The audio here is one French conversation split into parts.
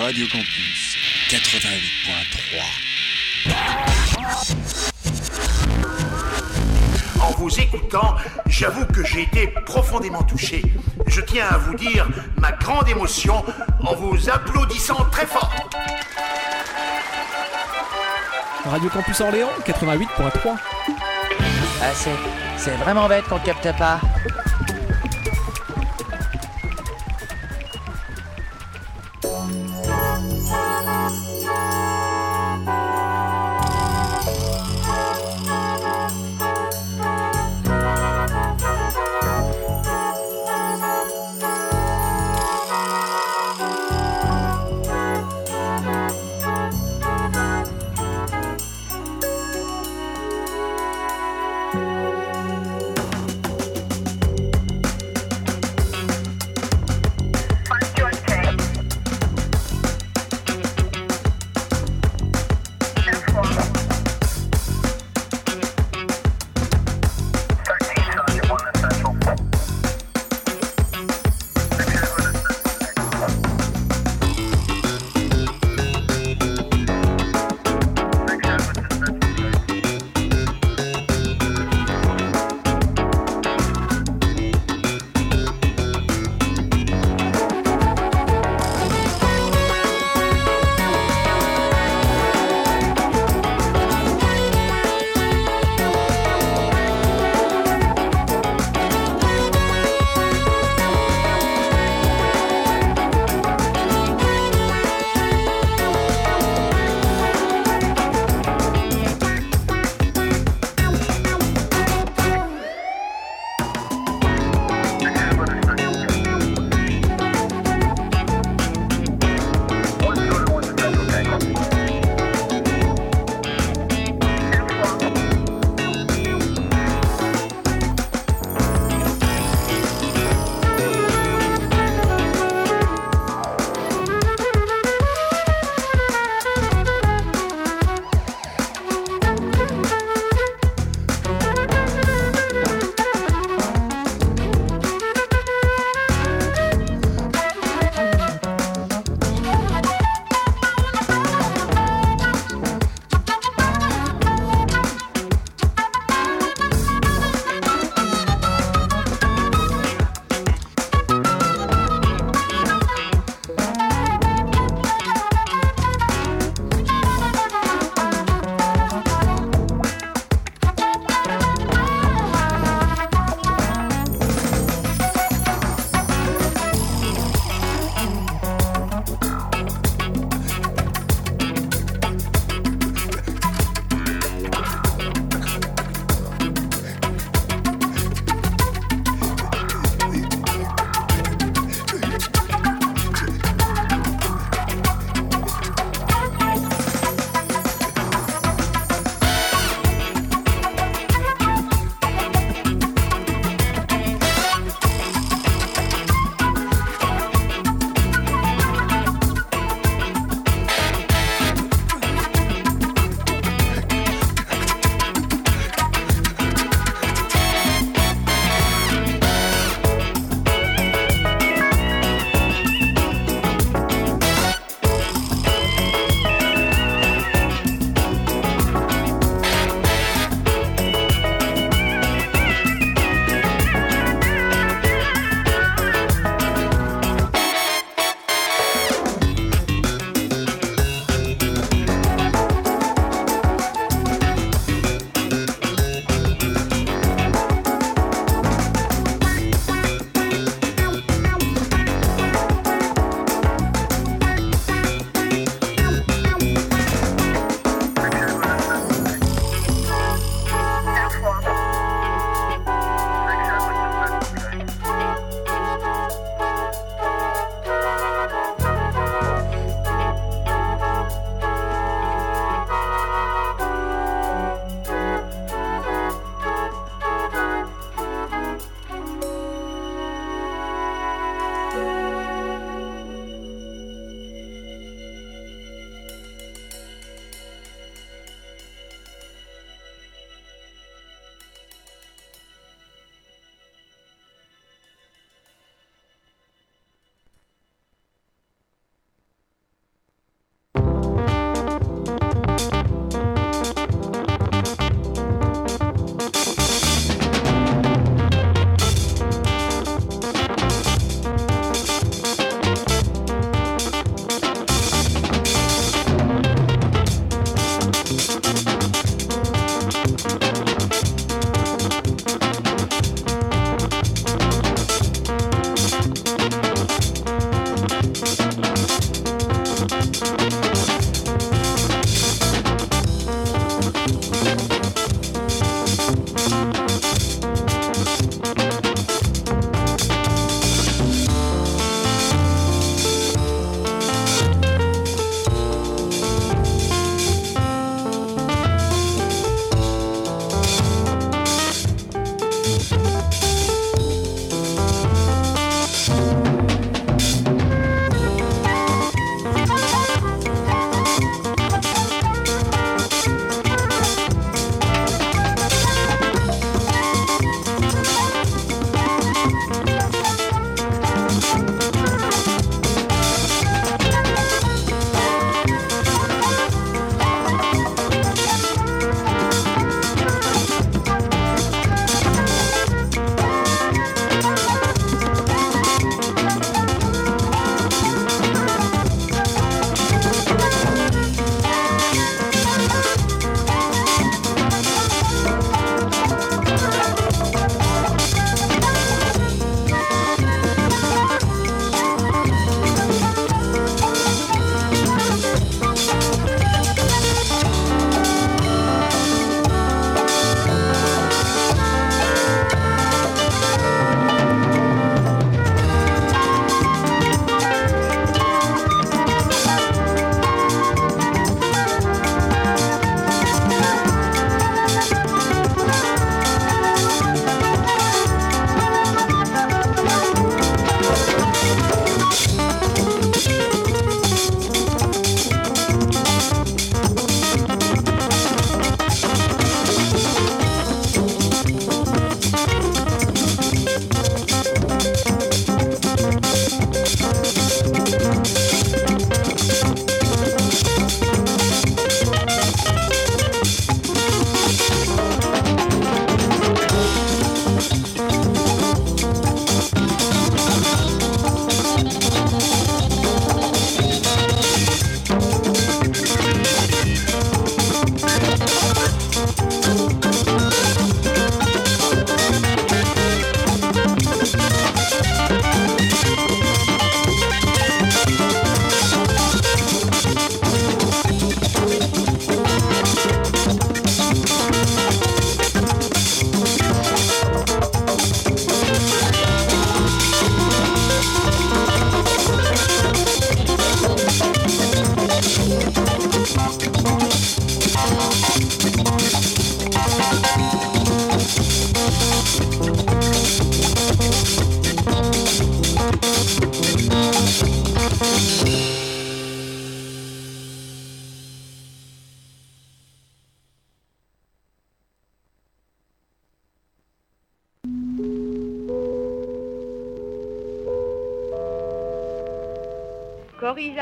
Radio Campus 88.3. En vous écoutant, j'avoue que j'ai été profondément touché. Je tiens à vous dire ma grande émotion en vous applaudissant très fort. Radio Campus Orléans 88.3. Ah, c'est, c'est vraiment bête qu'on capte pas.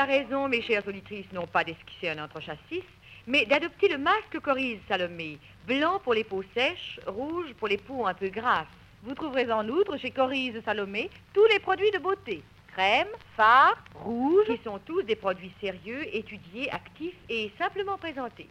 Corise a raison, mes chères auditrices, non pas d'esquisser un chassis, mais d'adopter le masque Corise Salomé, blanc pour les peaux sèches, rouge pour les peaux un peu grasses. Vous trouverez en outre chez Corise Salomé tous les produits de beauté. Crème, fard, rouge, qui sont tous des produits sérieux, étudiés, actifs et simplement présentés.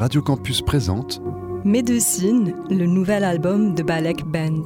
Radio Campus présente Médecine, le nouvel album de Balek Band.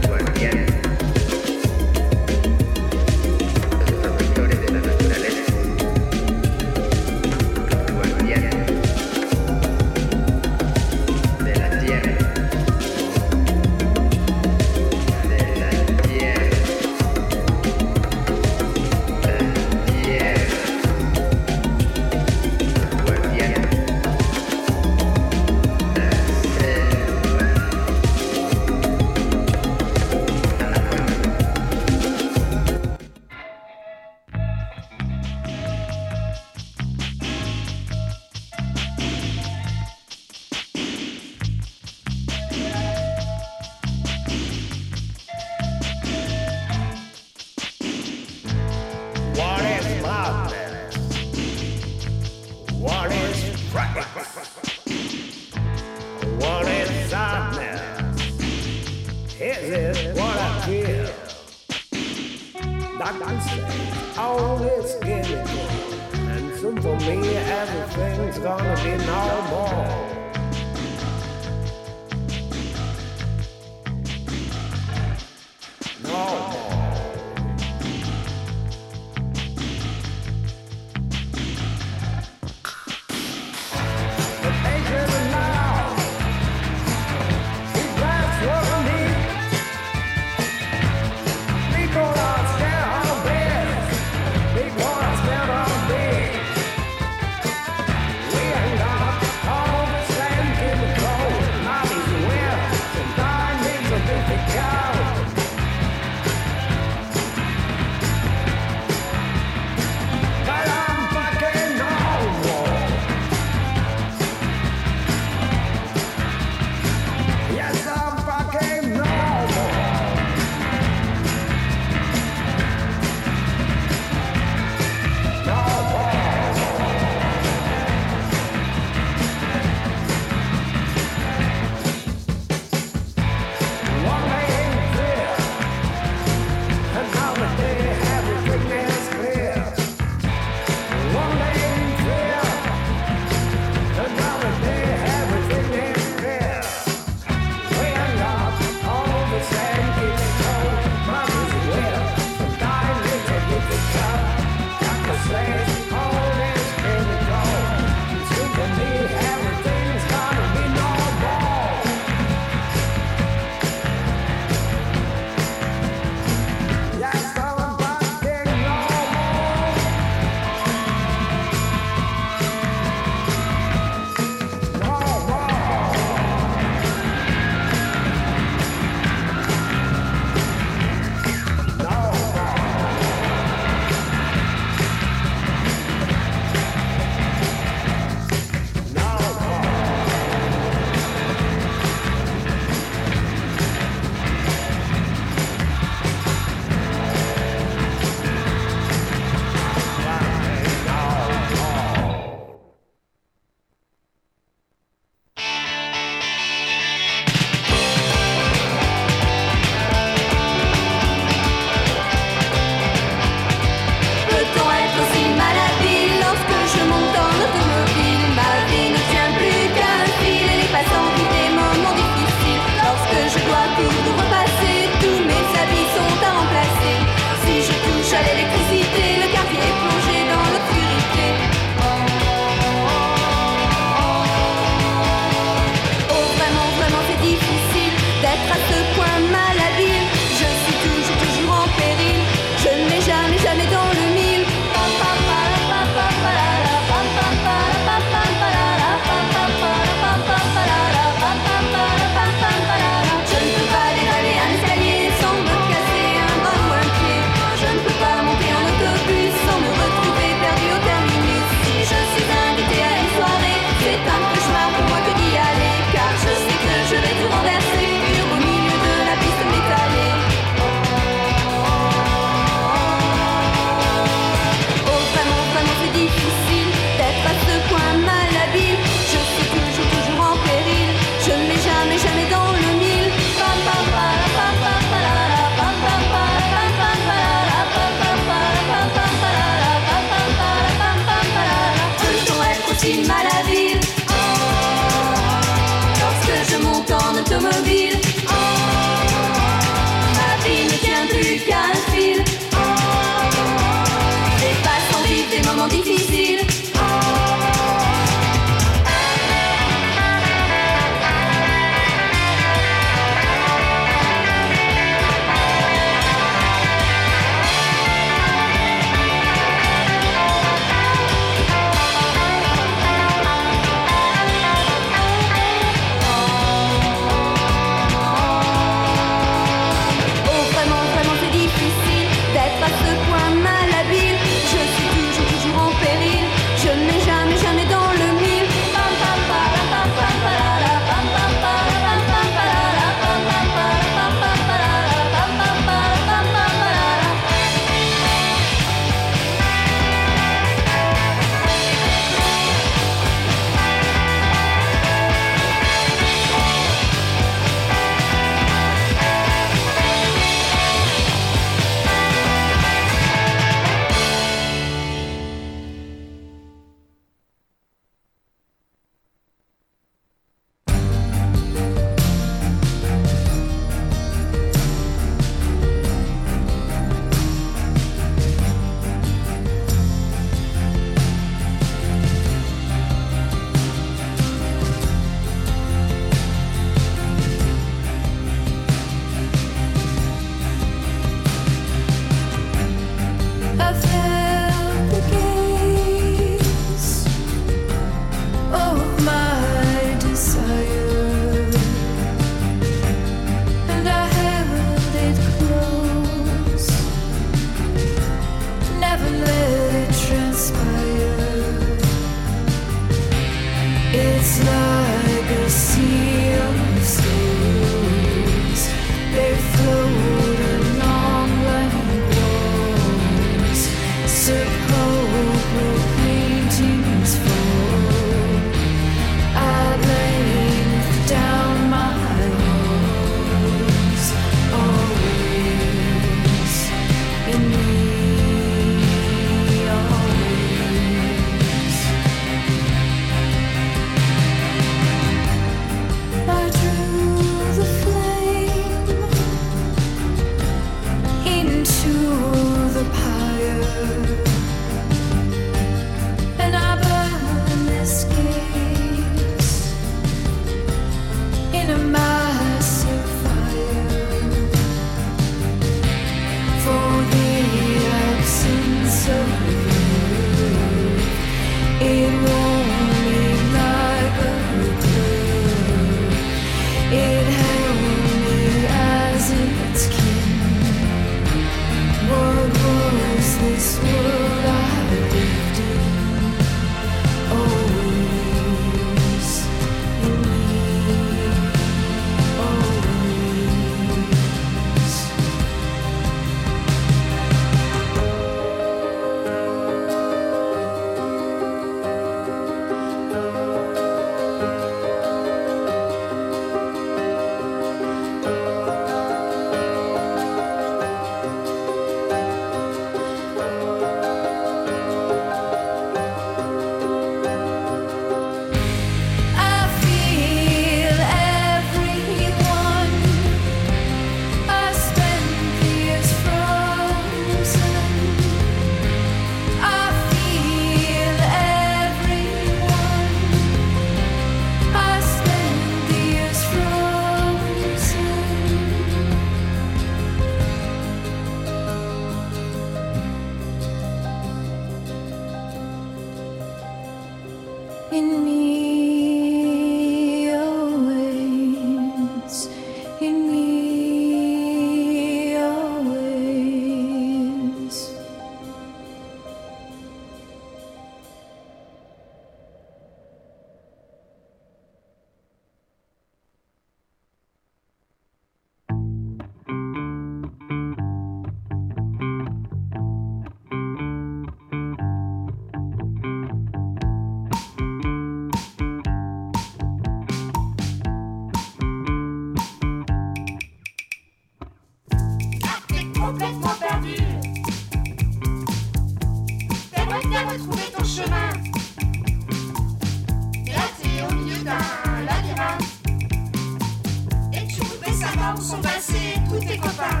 Sont passés tous tes copains.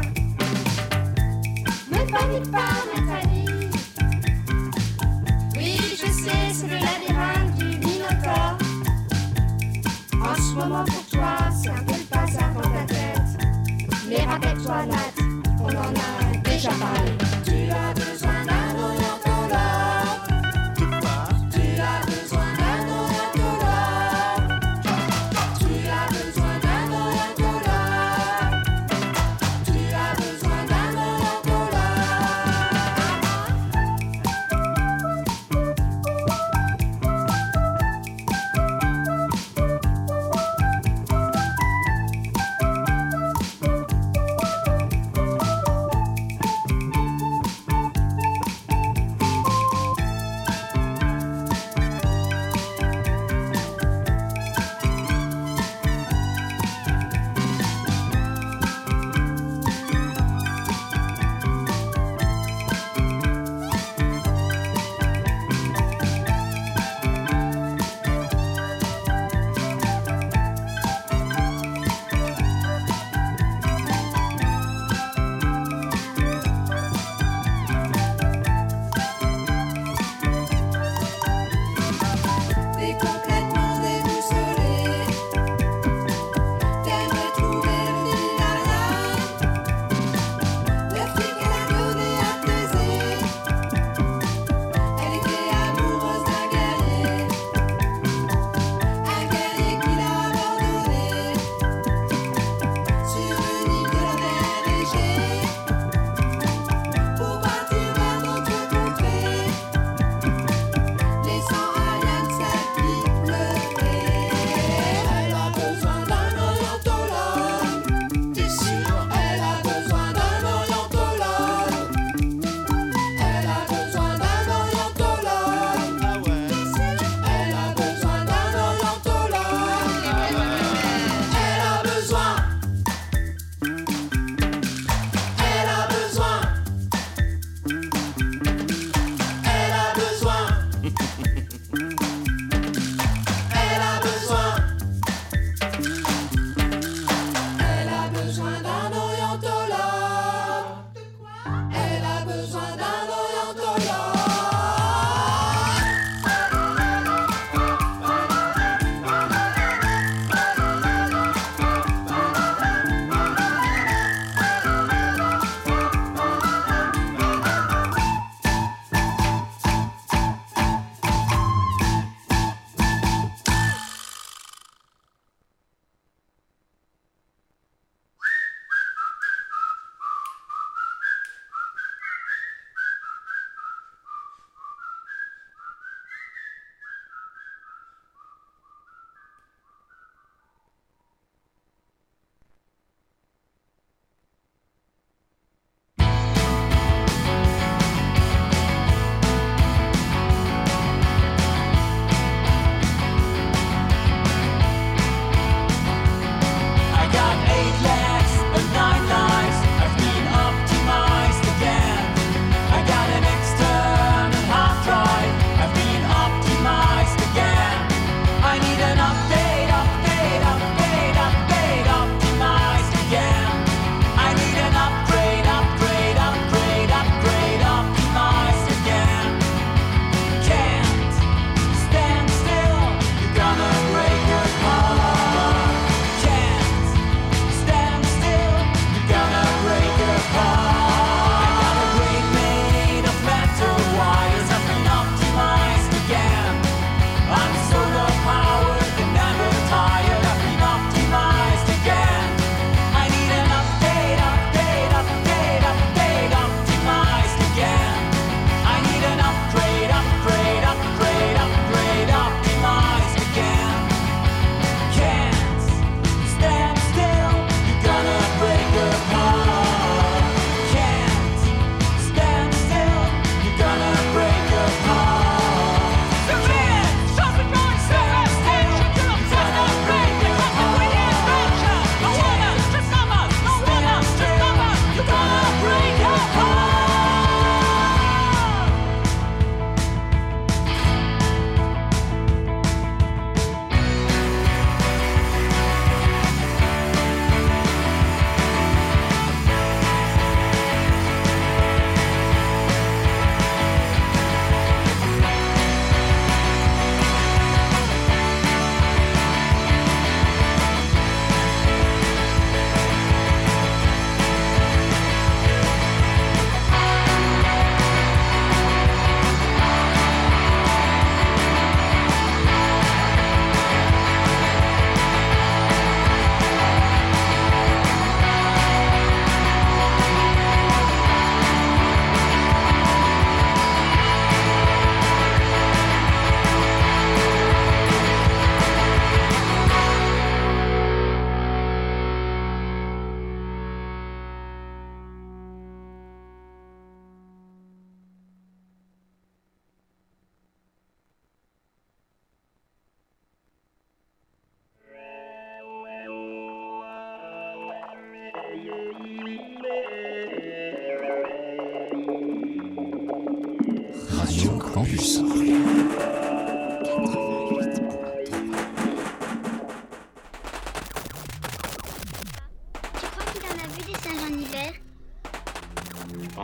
Ne panique pas, Nathalie. Oui, je sais, c'est le labyrinthe du Minotaure. En ce moment, pour toi, c'est un peu le bazar dans ta tête. Mais rappelle-toi, Nat, on en a déjà parlé.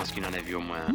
Pense qu'il en a vu au moins.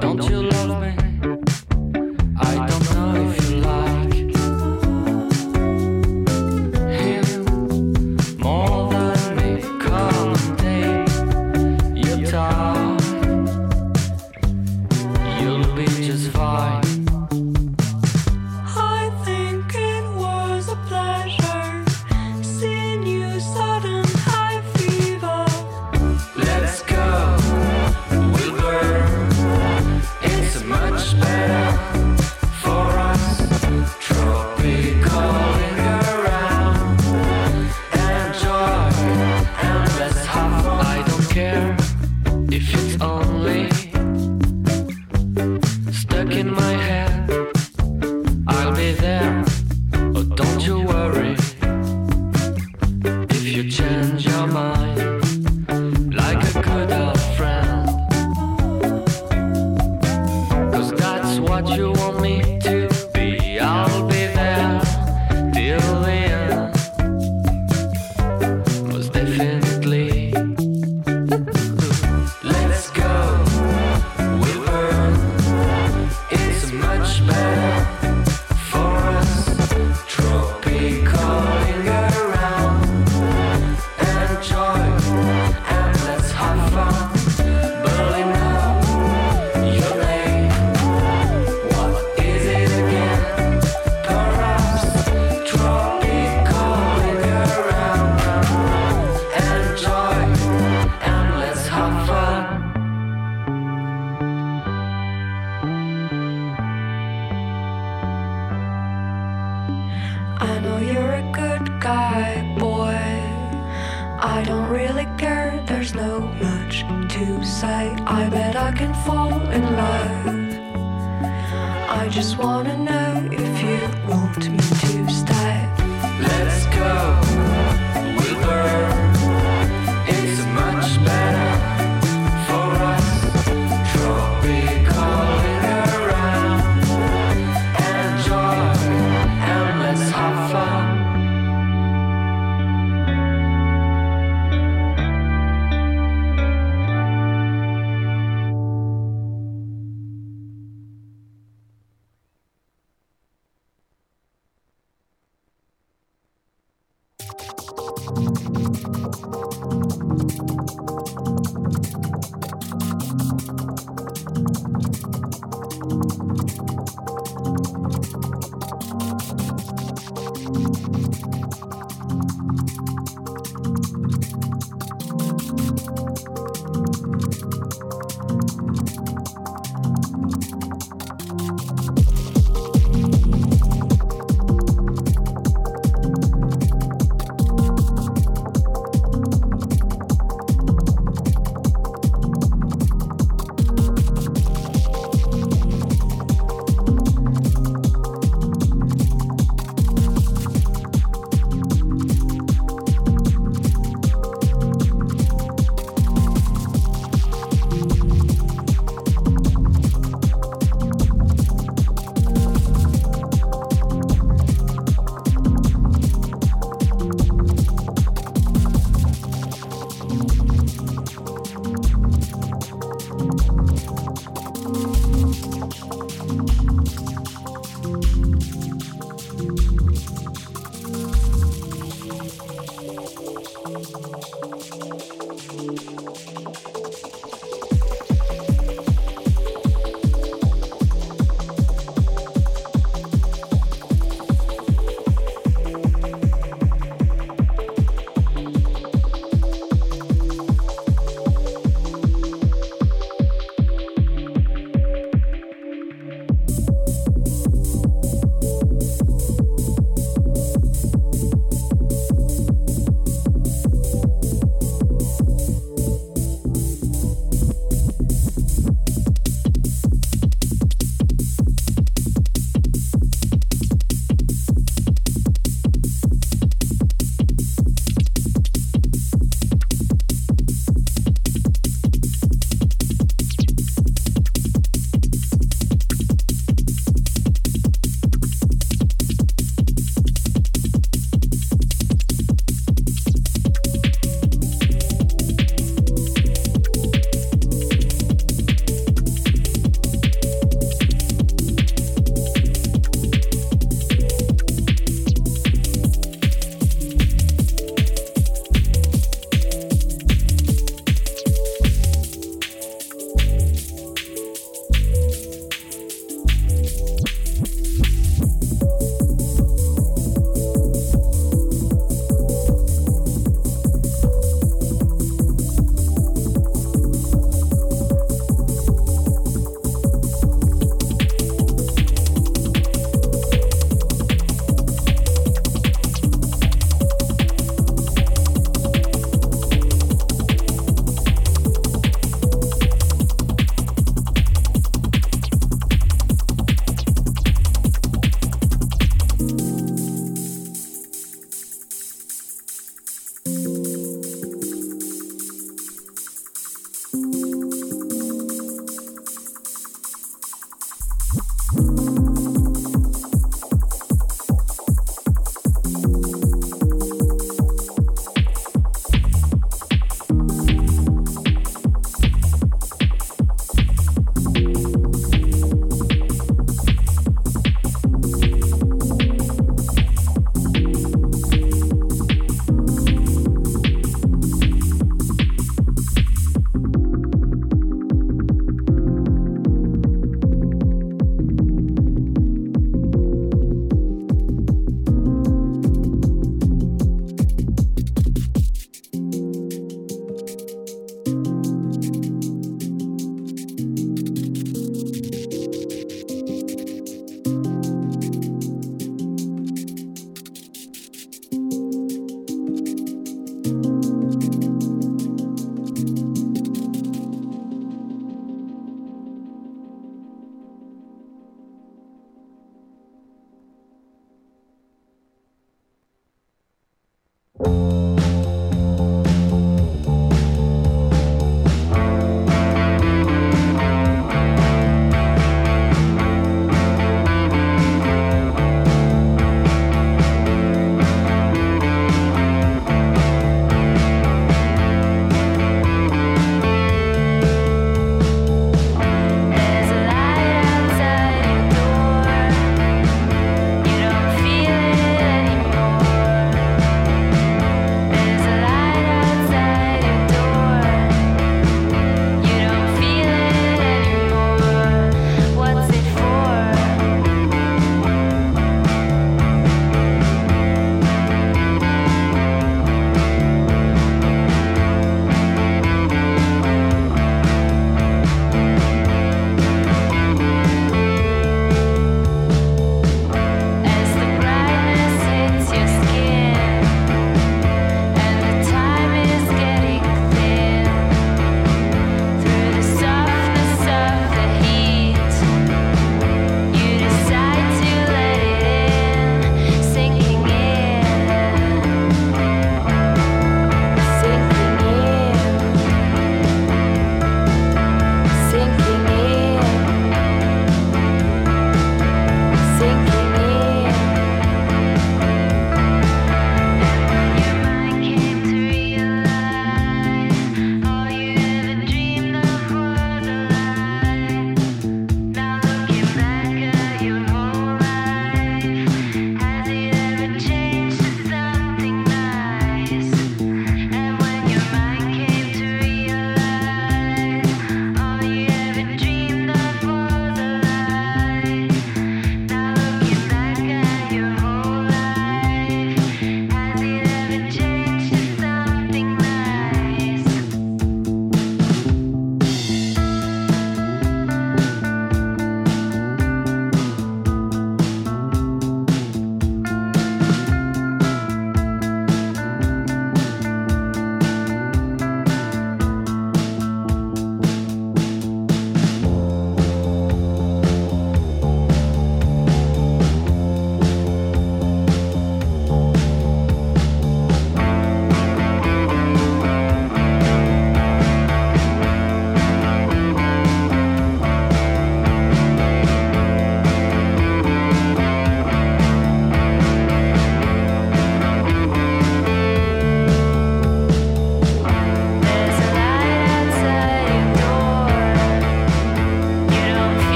don't you